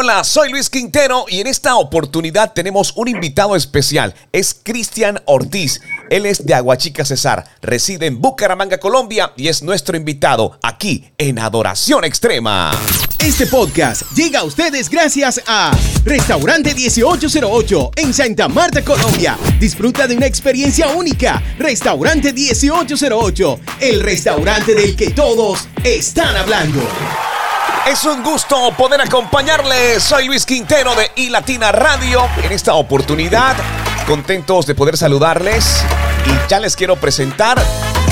Hola, soy Luis Quintero y en esta oportunidad tenemos un invitado especial. Es Cristian Ortiz. Él es de Aguachica Cesar, reside en Bucaramanga, Colombia y es nuestro invitado aquí en Adoración Extrema. Este podcast llega a ustedes gracias a Restaurante 1808 en Santa Marta, Colombia. Disfruta de una experiencia única. Restaurante 1808, el restaurante del que todos están hablando. Es un gusto poder acompañarles. Soy Luis Quintero de iLatina Radio. En esta oportunidad, contentos de poder saludarles y ya les quiero presentar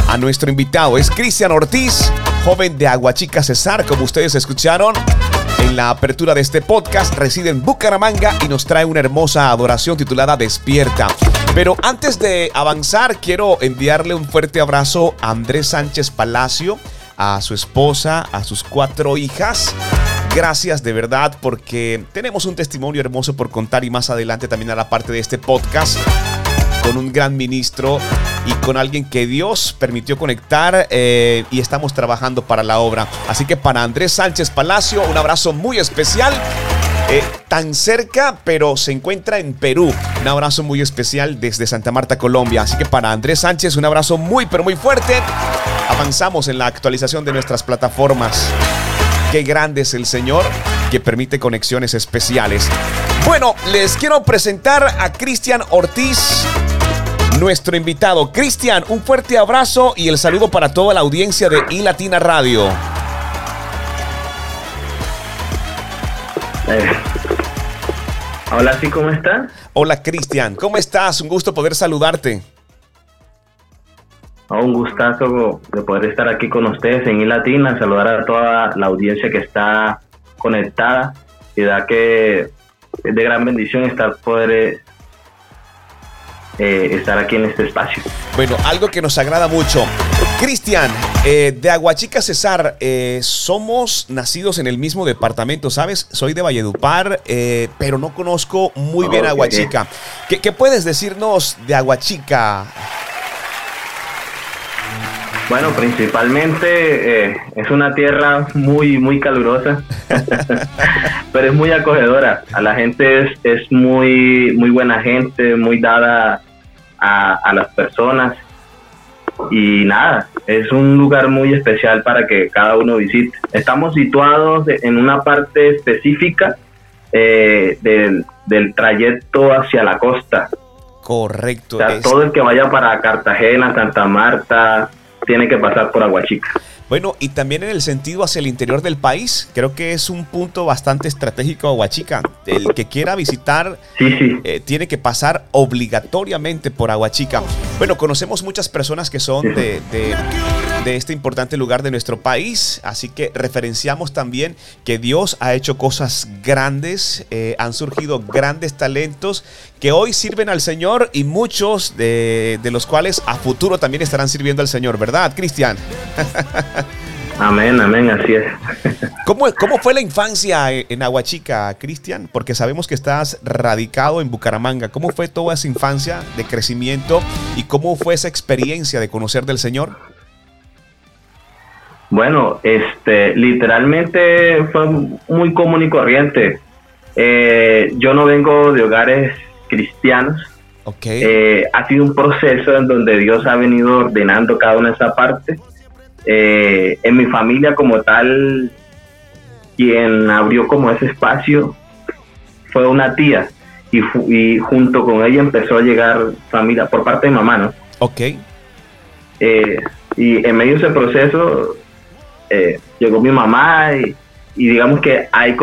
a nuestro invitado. Es Cristian Ortiz, joven de Aguachica Cesar, como ustedes escucharon. En la apertura de este podcast reside en Bucaramanga y nos trae una hermosa adoración titulada Despierta. Pero antes de avanzar, quiero enviarle un fuerte abrazo a Andrés Sánchez Palacio a su esposa, a sus cuatro hijas. Gracias de verdad porque tenemos un testimonio hermoso por contar y más adelante también a la parte de este podcast con un gran ministro y con alguien que Dios permitió conectar eh, y estamos trabajando para la obra. Así que para Andrés Sánchez Palacio, un abrazo muy especial. Eh, tan cerca, pero se encuentra en Perú. Un abrazo muy especial desde Santa Marta, Colombia. Así que para Andrés Sánchez, un abrazo muy, pero muy fuerte. Avanzamos en la actualización de nuestras plataformas. Qué grande es el Señor que permite conexiones especiales. Bueno, les quiero presentar a Cristian Ortiz, nuestro invitado. Cristian, un fuerte abrazo y el saludo para toda la audiencia de iLatina Radio. Eh, hola, sí, ¿cómo estás? Hola, Cristian, ¿cómo estás? Un gusto poder saludarte. Un gustazo de poder estar aquí con ustedes en iLatina, saludar a toda la audiencia que está conectada y da que es de gran bendición estar poder eh, eh, estar aquí en este espacio. Bueno, algo que nos agrada mucho. Cristian, eh, de Aguachica Cesar, eh, somos nacidos en el mismo departamento, ¿sabes? Soy de Valledupar, pero no conozco muy bien Aguachica. ¿Qué, ¿Qué, puedes decirnos de Aguachica? Bueno, principalmente es una tierra muy, muy calurosa, pero es muy acogedora. A la gente es, es muy, muy buena gente, muy dada a, las personas. Y nada, es un lugar muy especial para que cada uno visite. Estamos situados en una parte específica eh, del, del, trayecto hacia la costa. Correcto. todo el que vaya para Cartagena, Santa Marta, tiene que pasar por Aguachica. Bueno, y también en el sentido hacia el interior del país, creo que es un punto bastante estratégico Aguachica. El que quiera visitar eh, tiene que pasar obligatoriamente por Aguachica. Bueno, conocemos muchas personas que son de, de, este importante lugar de nuestro país, así que referenciamos también que Dios ha hecho cosas grandes, eh, han surgido grandes talentos que hoy sirven al Señor y muchos de, de los cuales a futuro también estarán sirviendo al Señor, ¿verdad, Cristian? Amén, amén, así es. ¿Cómo, ¿Cómo, fue la infancia en Aguachica, Cristian? Porque sabemos que estás radicado en Bucaramanga. ¿Cómo fue toda esa infancia de crecimiento y cómo fue esa experiencia de conocer del Señor? Bueno, este, literalmente fue muy común y corriente. Eh, yo no vengo de hogares cristianos. Okay. Eh, ha sido un proceso en donde Dios ha venido ordenando cada una de esa parte eh, en mi familia como tal, quien abrió como ese espacio fue una tía y, y junto con ella empezó a llegar familia por parte de mamá, ¿no? Ok. Eh, y en medio de ese proceso eh, llegó mi mamá y, digamos que ahí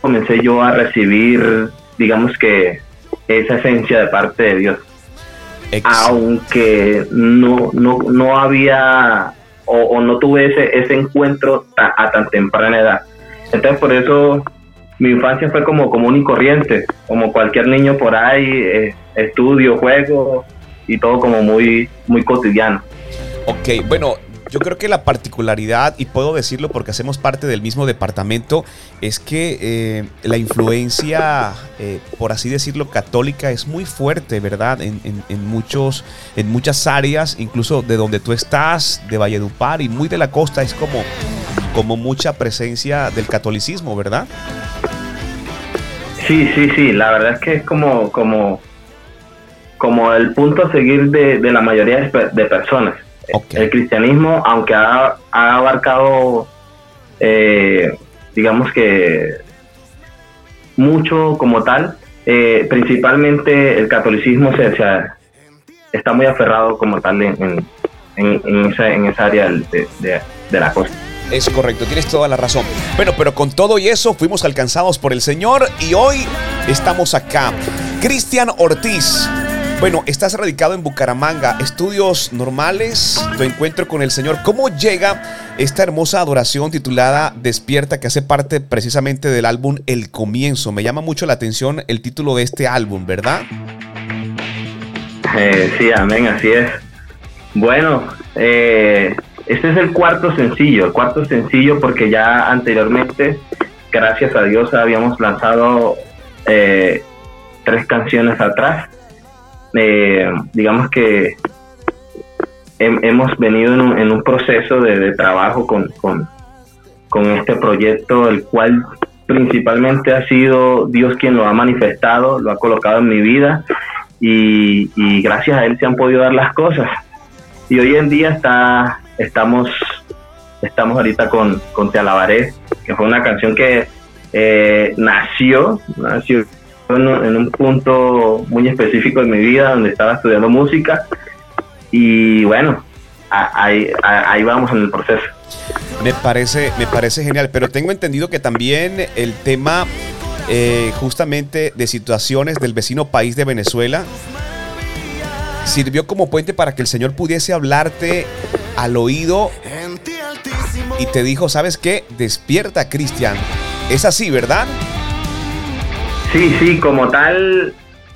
comencé yo a recibir, digamos que esa esencia de parte de Dios. Aunque no, no, no había o, no tuve ese, ese encuentro a, tan temprana edad. Entonces por eso mi infancia fue como común y corriente, como cualquier niño por ahí, eh, estudio, juego y todo como muy, muy cotidiano. Ok, bueno, yo creo que la particularidad, y puedo decirlo porque hacemos parte del mismo departamento, es que eh, la influencia, eh, por así decirlo, católica es muy fuerte, ¿verdad? En, muchos, en muchas áreas, incluso de donde tú estás, de Valledupar y muy de la costa, es como, como mucha presencia del catolicismo, ¿verdad? Sí, sí, sí, la verdad es que es como, como, como el punto a seguir de, la mayoría de, personas. El cristianismo, aunque ha, abarcado, eh, digamos que mucho como tal, eh, principalmente el catolicismo se, está muy aferrado como tal en, en, esa, en esa área de, de la costa. Es correcto, tienes toda la razón. Bueno, pero con todo y eso fuimos alcanzados por el Señor y hoy estamos acá. Cristian Ortiz. Bueno, estás radicado en Bucaramanga, estudios normales, tu encuentro con el Señor. ¿Cómo llega esta hermosa adoración titulada Despierta, que hace parte precisamente del álbum El Comienzo? Me llama mucho la atención el título de este álbum, ¿verdad? Eh, sí, amén, así es. Bueno, eh, este es el cuarto sencillo, el cuarto sencillo porque ya anteriormente, gracias a Dios, habíamos lanzado eh, tres canciones atrás. Eh, digamos que hemos venido en un, proceso de, trabajo con, con, este proyecto, el cual principalmente ha sido Dios quien lo ha manifestado, lo ha colocado en mi vida y, y gracias a Él se han podido dar las cosas. Y hoy en día está estamos, estamos ahorita con, con Te Alabaré, que fue una canción que eh, nació, nació en, un punto muy específico de mi vida donde estaba estudiando música y bueno, ahí, vamos en el proceso. Me parece, me parece genial, pero tengo entendido que también el tema eh, justamente de situaciones del vecino país de Venezuela sirvió como puente para que el Señor pudiese hablarte al oído y te dijo, ¿sabes qué? Despierta, Cristian. Es así, ¿verdad? Sí, sí, como tal,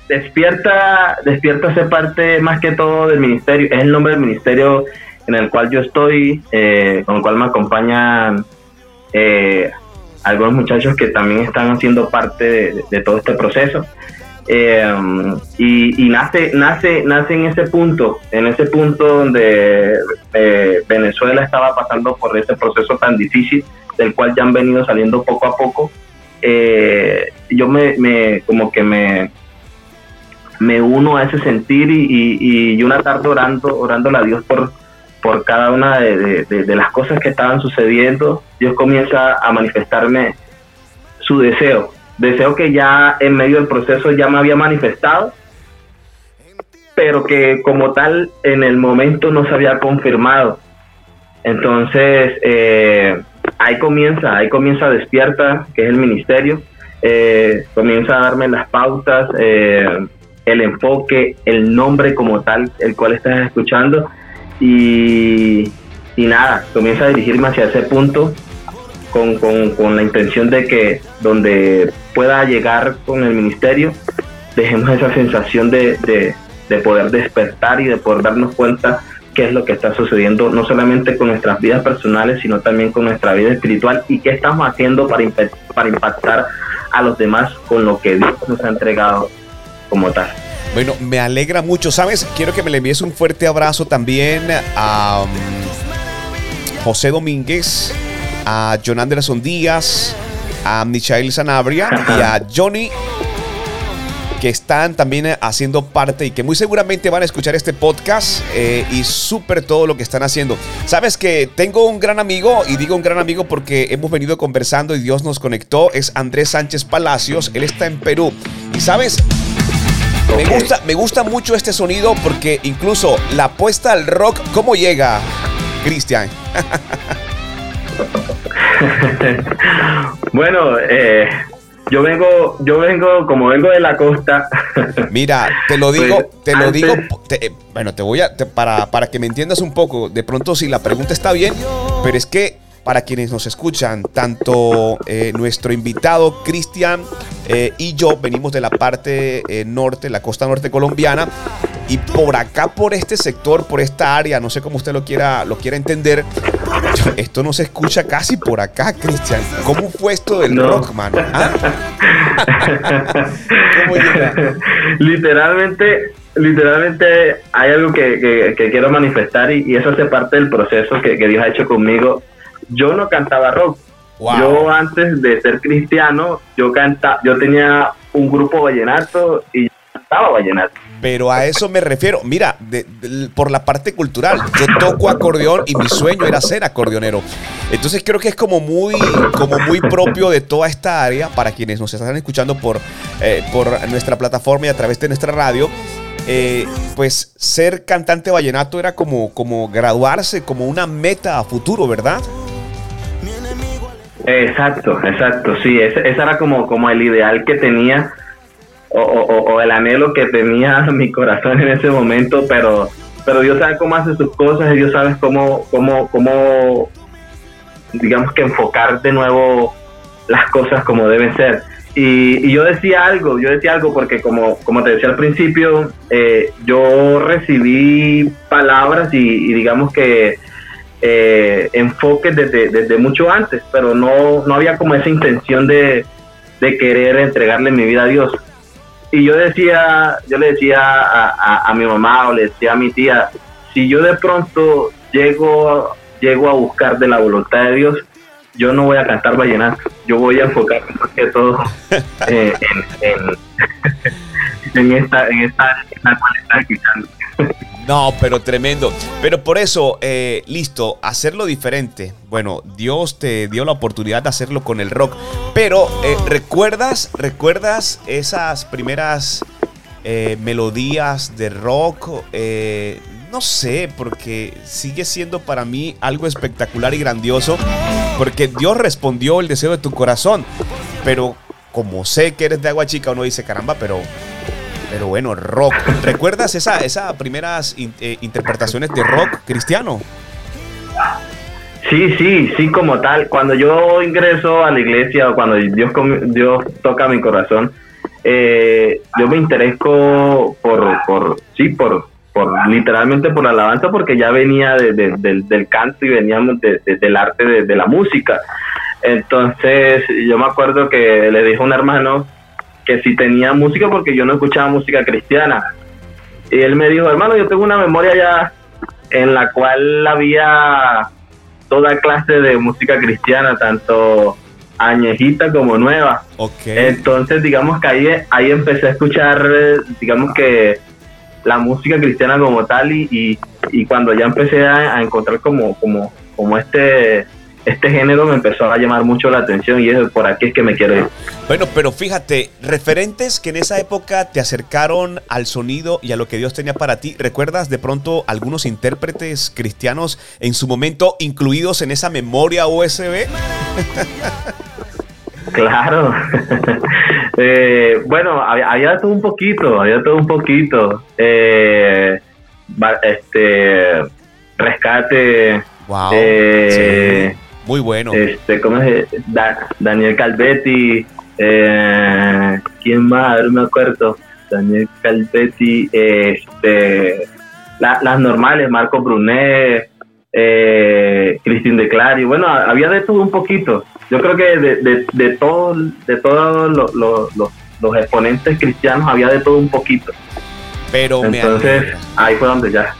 despierta, despierta ser parte más que todo del ministerio. Es el nombre del ministerio en el cual yo estoy, eh, con el cual me acompañan eh, algunos muchachos que también están haciendo parte de todo este proceso. Eh, y, nace, nace, nace en ese punto, en ese punto donde eh, Venezuela estaba pasando por ese proceso tan difícil, del cual ya han venido saliendo poco a poco. Eh, yo me, como que me, me uno a ese sentir y, y, una tarde orando, orándole a Dios por, por cada una de, de las cosas que estaban sucediendo, Dios comienza a manifestarme su deseo, deseo que ya en medio del proceso ya me había manifestado, pero que como tal en el momento no se había confirmado. Entonces, eh, ahí comienza, ahí comienza Despierta, que es el ministerio, eh, comienza a darme las pautas, eh, el enfoque, el nombre como tal, el cual estás escuchando, y, y nada, comienza a dirigirme hacia ese punto con, con, la intención de que donde pueda llegar con el ministerio, dejemos esa sensación de, de, poder despertar y de poder darnos cuenta qué es lo que está sucediendo, no solamente con nuestras vidas personales, sino también con nuestra vida espiritual y qué estamos haciendo para, para impactar a los demás con lo que Dios nos ha entregado como tal. Bueno, me alegra mucho, ¿sabes? Quiero que me le envíes un fuerte abrazo también a um, José Domínguez, a John Anderson Díaz, a Michael Sanabria y a Johnny que están también haciendo parte y que muy seguramente van a escuchar este podcast eh, y súper todo lo que están haciendo. Sabes que tengo un gran amigo, y digo un gran amigo porque hemos venido conversando y Dios nos conectó, es Andrés Sánchez Palacios, él está en Perú. Y sabes, me gusta, me gusta mucho este sonido porque incluso la apuesta al rock, ¿cómo llega, Cristian? bueno, eh, yo vengo, yo vengo, como vengo de la costa. Mira, te lo digo, pues, te lo digo, eh, bueno, te voy a, para, para que me entiendas un poco, de pronto si la pregunta está bien, pero es que para quienes nos escuchan, tanto eh, nuestro invitado Cristian eh, y yo venimos de la parte eh, norte, la costa norte colombiana, y por acá, por este sector, por esta área, no sé cómo usted lo quiera, lo quiera entender, esto no se escucha casi por acá, Cristian. ¿Cómo fue esto del rock, mano? ¿Ah? Literalmente literalmente hay algo que, quiero manifestar y, eso hace parte del proceso que, que, Dios ha hecho conmigo yo no cantaba rock. Yo antes de ser cristiano, yo canta, yo tenía un grupo vallenato y cantaba vallenato. Pero a eso me refiero. Mira, por la parte cultural, yo toco acordeón y mi sueño era ser acordeonero. Entonces creo que es como muy, como muy propio de toda esta área para quienes nos están escuchando por, eh, por nuestra plataforma y a través de nuestra radio. Eh, pues ser cantante vallenato era como, como graduarse, como una meta a futuro, ¿verdad? Exacto, exacto, sí, ese, era como, como el ideal que tenía o, el anhelo que tenía mi corazón en ese momento, pero, pero Dios sabe cómo hace sus cosas y Dios sabe cómo, cómo, cómo, digamos que enfocar de nuevo las cosas como deben ser. Y, yo decía algo, yo decía algo porque como, como te decía al principio, eh, yo recibí palabras y, digamos que eh, enfoques desde, desde, mucho antes, pero no, no había como esa intención de, de, querer entregarle mi vida a Dios. Y yo decía, yo le decía a, a, mi mamá o le decía a mi tía, si yo de pronto llego, llego a buscar de la voluntad de Dios, yo no voy a cantar vallenato, yo voy a enfocarme más que todo eh, en, esta, en esta, en cual está escuchando. No, pero tremendo. Pero por eso, eh, listo, hacerlo diferente. Bueno, Dios te dio la oportunidad de hacerlo con el rock. Pero, eh, ¿recuerdas, ¿recuerdas esas primeras melodías de rock? no sé, porque sigue siendo para mí algo espectacular y grandioso, porque Dios respondió el deseo de tu corazón, pero como sé que eres de agua chica, uno dice, caramba, pero, pero bueno, rock. ¿Recuerdas esas esa primeras eh, interpretaciones de rock cristiano? Sí, sí, sí, como tal. Cuando yo ingreso a la iglesia o cuando Dios, Dios toca mi corazón, eh, yo me interesco por, por, sí, por, literalmente por la alabanza, porque ya venía del, canto y veníamos del arte de, la música. Entonces, yo me acuerdo que le dijo a un hermano que si tenía música, porque yo no escuchaba música cristiana. Y él me dijo, hermano, yo tengo una memoria ya en la cual había toda clase de música cristiana, tanto añejita como nueva. Entonces, digamos que ahí, ahí empecé a escuchar, digamos que la música cristiana como tal y, y, cuando ya empecé a, encontrar como, como, como este, este género me empezó a llamar mucho la atención y es por aquí es que me quiero ir. Bueno, pero fíjate, referentes que en esa época te acercaron al sonido y a lo que Dios tenía para ti, ¿recuerdas de pronto algunos intérpretes cristianos en su momento incluidos en esa memoria USB? Claro. eh, bueno, había, todo un poquito, había todo un poquito. Eh, este, rescate. Wow. Eh, Muy bueno. Este, ¿cómo es? Daniel Calvetti. Eh, ¿Quién más? No me acuerdo. Daniel Calvetti. Este, las normales, Marco Brunet. Eh, Cristín de Clari. Bueno, había de todo un poquito yo creo que de, de, de, todo, de todos los, los, los, exponentes cristianos había de todo un poquito. Pero Entonces, ahí fue donde ya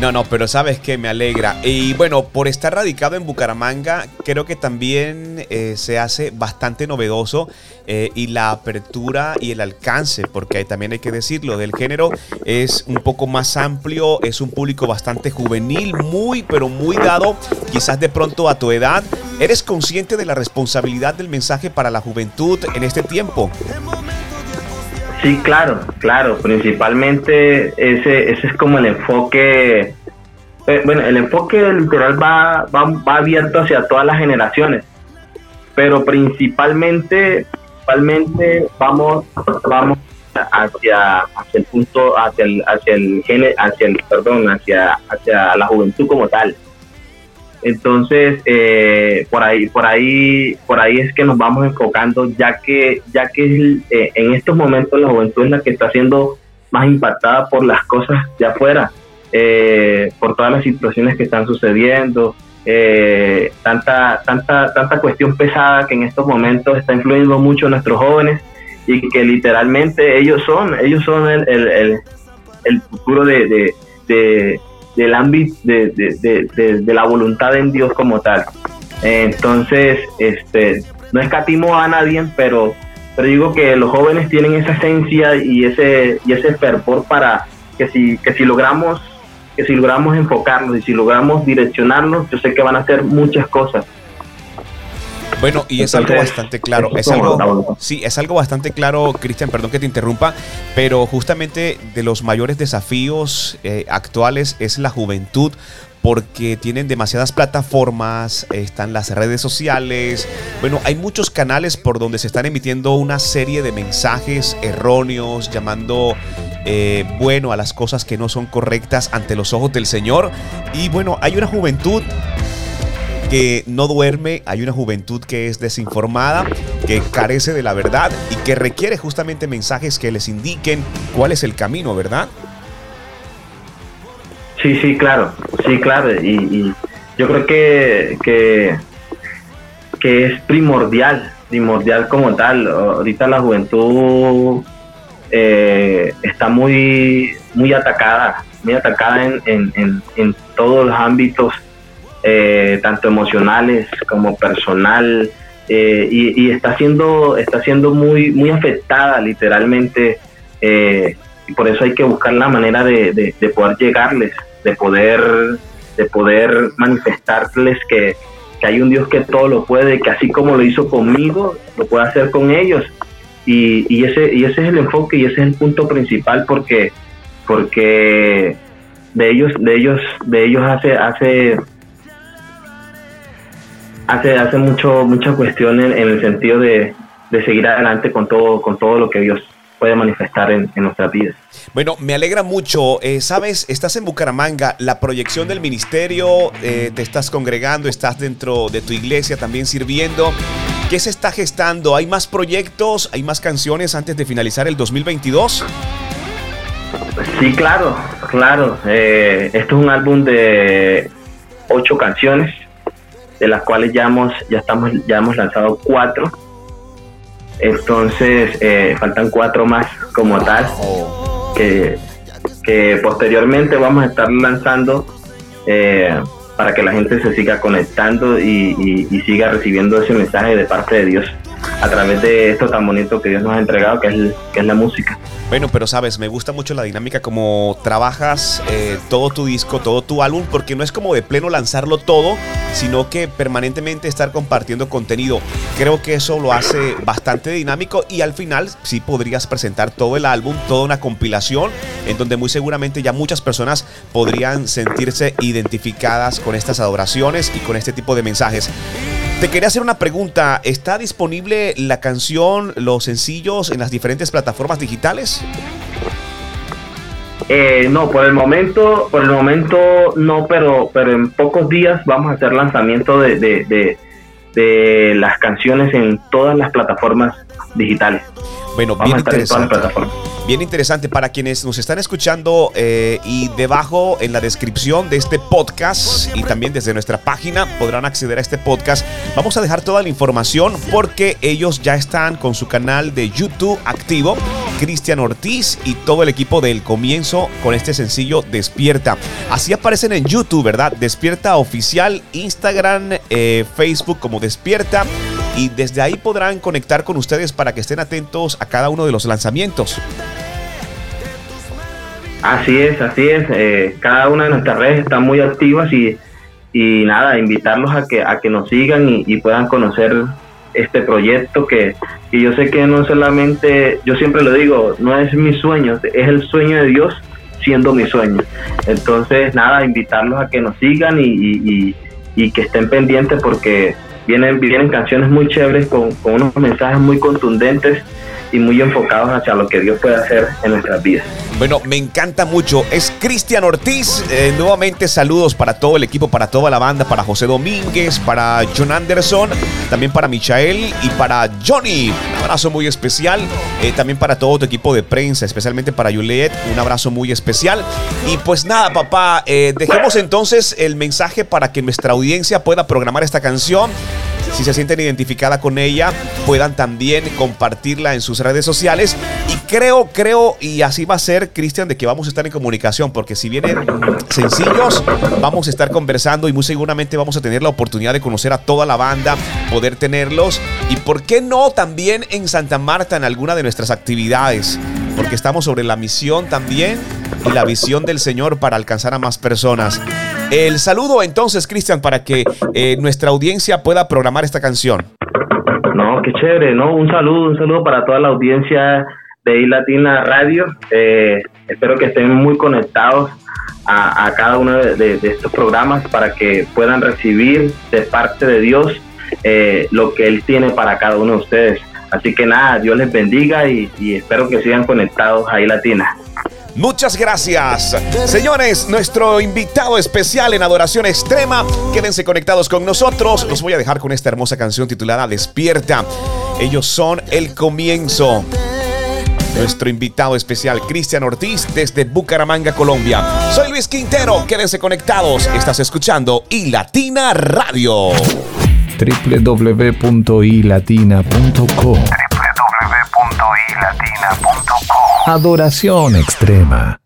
no, no, pero sabes que me alegra. Y bueno, por estar radicado en Bucaramanga, creo que también eh, se hace bastante novedoso eh, y la apertura y el alcance, porque también hay que decirlo, del género es un poco más amplio, es un público bastante juvenil, muy, pero muy dado, quizás de pronto a tu edad. ¿Eres consciente de la responsabilidad del mensaje para la juventud en este tiempo? Sí, claro, claro. Principalmente ese, ese es como el enfoque. Eh, bueno, el enfoque literal va, va, va, abierto hacia todas las generaciones, pero principalmente, principalmente vamos, vamos hacia, hacia el punto, hacia el, hacia el hacia el, perdón, hacia, hacia la juventud como tal. Entonces, eh, por ahí, por ahí, por ahí es que nos vamos enfocando, ya que, ya que eh, en estos momentos la juventud es la que está siendo más impactada por las cosas de afuera, eh, por todas las situaciones que están sucediendo, tanta, tanta, tanta cuestión pesada que en estos momentos está influyendo mucho en nuestros jóvenes y que literalmente ellos son, ellos son el, el, el, futuro de del ámbito de, de, de, la voluntad en Dios como tal. entonces, este, no escatimo a nadie, pero, pero digo que los jóvenes tienen esa esencia y ese, y ese fervor para que si, que si logramos que si logramos enfocarnos y si logramos direccionarnos, yo sé que van a hacer muchas cosas. Bueno, y es algo bastante claro. Sí, es algo bastante claro, Cristian, perdón que te interrumpa, pero justamente de los mayores desafíos eh, actuales es la juventud porque tienen demasiadas plataformas, están las redes sociales, bueno, hay muchos canales por donde se están emitiendo una serie de mensajes erróneos, llamando eh, bueno a las cosas que no son correctas ante los ojos del Señor. Y bueno, hay una juventud que no duerme, hay una juventud que es desinformada, que carece de la verdad y que requiere justamente mensajes que les indiquen cuál es el camino, ¿verdad? Sí, sí, claro, sí, claro. Y, yo creo que, que, es primordial, primordial como tal. Ahorita la juventud eh, está muy, muy atacada, muy atacada en, en todos los ámbitos eh, tanto emocionales como personal, eh, y, está siendo, está siendo muy, muy afectada literalmente, eh, y por eso hay que buscar la manera de, poder llegarles, de poder, de poder manifestarles que, hay un Dios que todo lo puede, que así como lo hizo conmigo, lo puede hacer con ellos. Y, y, ese, y ese es el enfoque y ese es el punto principal porque, porque de ellos, de ellos, de ellos hace, hace hace, hace mucho, mucha cuestión en, el sentido de, seguir adelante con todo, con todo lo que Dios puede manifestar en, nuestras vidas. Bueno, me alegra mucho. Eh, Sabes, estás en Bucaramanga, la proyección del ministerio, eh, te estás congregando, estás dentro de tu iglesia también sirviendo. ¿Qué se está gestando? ¿Hay más proyectos? ¿Hay más canciones antes de finalizar el 2022? Sí, claro, claro. Eh, esto es un álbum de ocho canciones de las cuales ya hemos, ya estamos, ya hemos lanzado cuatro. Entonces eh, faltan cuatro más como tal que, que posteriormente vamos a estar lanzando eh, para que la gente se siga conectando y, y, siga recibiendo ese mensaje de parte de Dios a través de esto tan bonito que Dios nos ha entregado, que es, que es la música. Bueno, pero sabes, me gusta mucho la dinámica como trabajas eh, todo tu disco, todo tu álbum, porque no es como de pleno lanzarlo todo, sino que permanentemente estar compartiendo contenido. Creo que eso lo hace bastante dinámico y al final sí podrías presentar todo el álbum, toda una compilación, en donde muy seguramente ya muchas personas podrían sentirse identificadas con estas adoraciones y con este tipo de mensajes. Te quería hacer una pregunta. ¿Está disponible la canción, los sencillos en las diferentes plataformas digitales? Eh, no, por el momento, por el momento no, pero, pero en pocos días vamos a hacer lanzamiento de, las canciones en todas las plataformas digitales. Bueno, bien interesante. Bien interesante para quienes nos están escuchando eh, y debajo en la descripción de este podcast y también desde nuestra página podrán acceder a este podcast. Vamos a dejar toda la información porque ellos ya están con su canal de YouTube activo. Cristian Ortiz y todo el equipo del comienzo con este sencillo Despierta. Así aparecen en YouTube, ¿verdad? Despierta oficial, Instagram, eh, Facebook como Despierta y desde ahí podrán conectar con ustedes para que estén atentos a cada uno de los lanzamientos. Así es, así es. Eh, cada una de nuestras redes están muy activas y, y nada, invitarlos a que, a que nos sigan y, puedan conocer este proyecto que, que, yo sé que no solamente, yo siempre lo digo, no es mi sueño, es el sueño de Dios siendo mi sueño. Entonces, nada, invitarlos a que nos sigan y, y, y que estén pendientes porque Vienen, vienen canciones muy chéveres con, unos mensajes muy contundentes y muy enfocados hacia lo que Dios puede hacer en nuestras vidas. Bueno, me encanta mucho. Es Cristian Ortiz. Eh, nuevamente saludos para todo el equipo, para toda la banda, para José Domínguez, para John Anderson, también para Michael y para Johnny. Un abrazo muy especial. Eh, también para todo tu equipo de prensa, especialmente para Juliet. Un abrazo muy especial. Y pues nada, papá, eh, dejemos entonces el mensaje para que nuestra audiencia pueda programar esta canción. Si se sienten identificada con ella, puedan también compartirla en sus redes sociales. Y creo, creo, y así va a ser, Cristian, de que vamos a estar en comunicación, porque si vienen sencillos, vamos a estar conversando y muy seguramente vamos a tener la oportunidad de conocer a toda la banda, poder tenerlos y por qué no también en Santa Marta en alguna de nuestras actividades, porque estamos sobre la misión también y la visión del Señor para alcanzar a más personas. El saludo entonces, Cristian, para que eh, nuestra audiencia pueda programar esta canción. No, qué chévere, ¿no? Un saludo, un saludo para toda la audiencia de iLatina Radio. Eh, espero que estén muy conectados a, cada uno de, estos programas para que puedan recibir de parte de Dios eh, lo que Él tiene para cada uno de ustedes. Así que nada, Dios les bendiga y, y espero que sigan conectados a iLatina. Muchas gracias. Señores, nuestro invitado especial en Adoración Extrema, quédense conectados con nosotros. Los voy a dejar con esta hermosa canción titulada Despierta. Ellos son El Comienzo. Nuestro invitado especial, Cristian Ortiz, desde Bucaramanga, Colombia. Soy Luis Quintero, quédense conectados. Estás escuchando iLatina Radio. www.ilatina.com Adoración extrema.